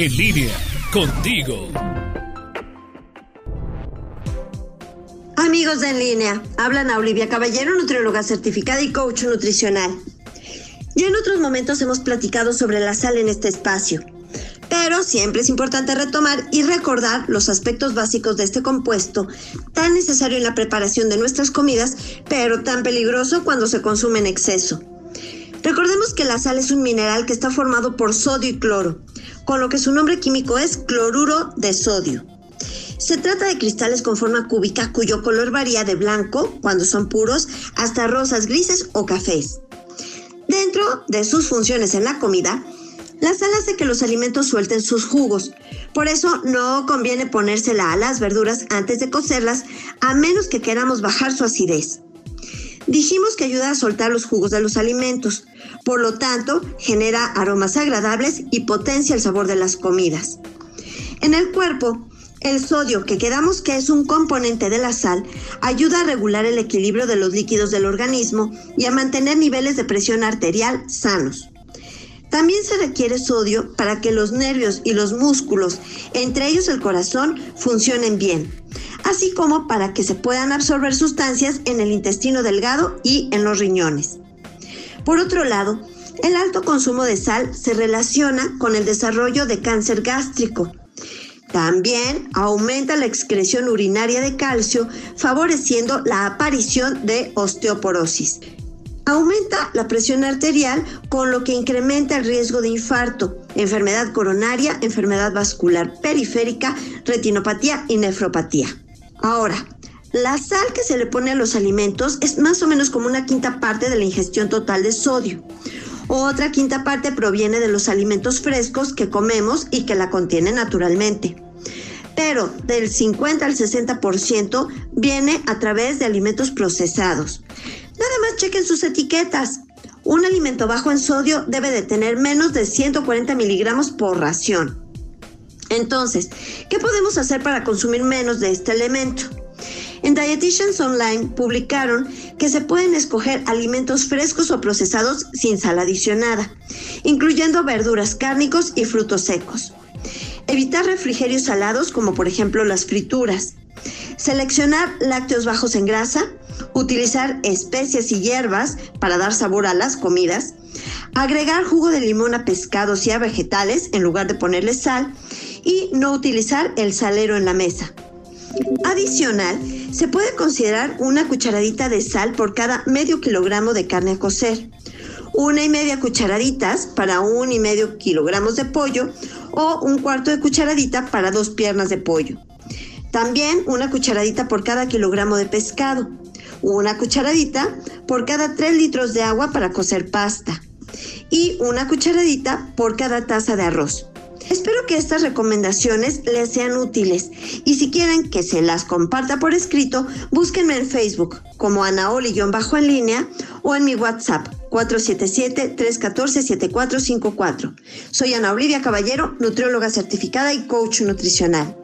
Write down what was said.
En línea, contigo. Amigos de En línea, hablan a Olivia Caballero, nutrióloga certificada y coach nutricional. Ya en otros momentos hemos platicado sobre la sal en este espacio, pero siempre es importante retomar y recordar los aspectos básicos de este compuesto, tan necesario en la preparación de nuestras comidas, pero tan peligroso cuando se consume en exceso. Recordemos que la sal es un mineral que está formado por sodio y cloro, con lo que su nombre químico es cloruro de sodio. Se trata de cristales con forma cúbica cuyo color varía de blanco, cuando son puros, hasta rosas grises o cafés. Dentro de sus funciones en la comida, la sal hace que los alimentos suelten sus jugos. Por eso no conviene ponérsela a las verduras antes de cocerlas, a menos que queramos bajar su acidez. Dijimos que ayuda a soltar los jugos de los alimentos, por lo tanto genera aromas agradables y potencia el sabor de las comidas. En el cuerpo, el sodio, que quedamos que es un componente de la sal, ayuda a regular el equilibrio de los líquidos del organismo y a mantener niveles de presión arterial sanos. También se requiere sodio para que los nervios y los músculos, entre ellos el corazón, funcionen bien, así como para que se puedan absorber sustancias en el intestino delgado y en los riñones. Por otro lado, el alto consumo de sal se relaciona con el desarrollo de cáncer gástrico. También aumenta la excreción urinaria de calcio, favoreciendo la aparición de osteoporosis. Aumenta la presión arterial, con lo que incrementa el riesgo de infarto, enfermedad coronaria, enfermedad vascular periférica, retinopatía y nefropatía. Ahora, la sal que se le pone a los alimentos es más o menos como una quinta parte de la ingestión total de sodio. Otra quinta parte proviene de los alimentos frescos que comemos y que la contienen naturalmente. Pero del 50 al 60% viene a través de alimentos procesados. Nada más chequen sus etiquetas. Un alimento bajo en sodio debe de tener menos de 140 miligramos por ración. Entonces, ¿qué podemos hacer para consumir menos de este elemento? En Dietitians Online publicaron que se pueden escoger alimentos frescos o procesados sin sal adicionada, incluyendo verduras cárnicos y frutos secos. Evitar refrigerios salados como por ejemplo las frituras. Seleccionar lácteos bajos en grasa, utilizar especias y hierbas para dar sabor a las comidas, agregar jugo de limón a pescados y a vegetales en lugar de ponerle sal y no utilizar el salero en la mesa. Adicional, se puede considerar una cucharadita de sal por cada medio kilogramo de carne a cocer, una y media cucharaditas para un y medio kilogramos de pollo o un cuarto de cucharadita para dos piernas de pollo. También una cucharadita por cada kilogramo de pescado una cucharadita por cada 3 litros de agua para cocer pasta y una cucharadita por cada taza de arroz. Espero que estas recomendaciones les sean útiles y si quieren que se las comparta por escrito, búsquenme en Facebook como Anaoli-en línea o en mi WhatsApp 477-314-7454. Soy Ana Olivia Caballero, nutrióloga certificada y coach nutricional.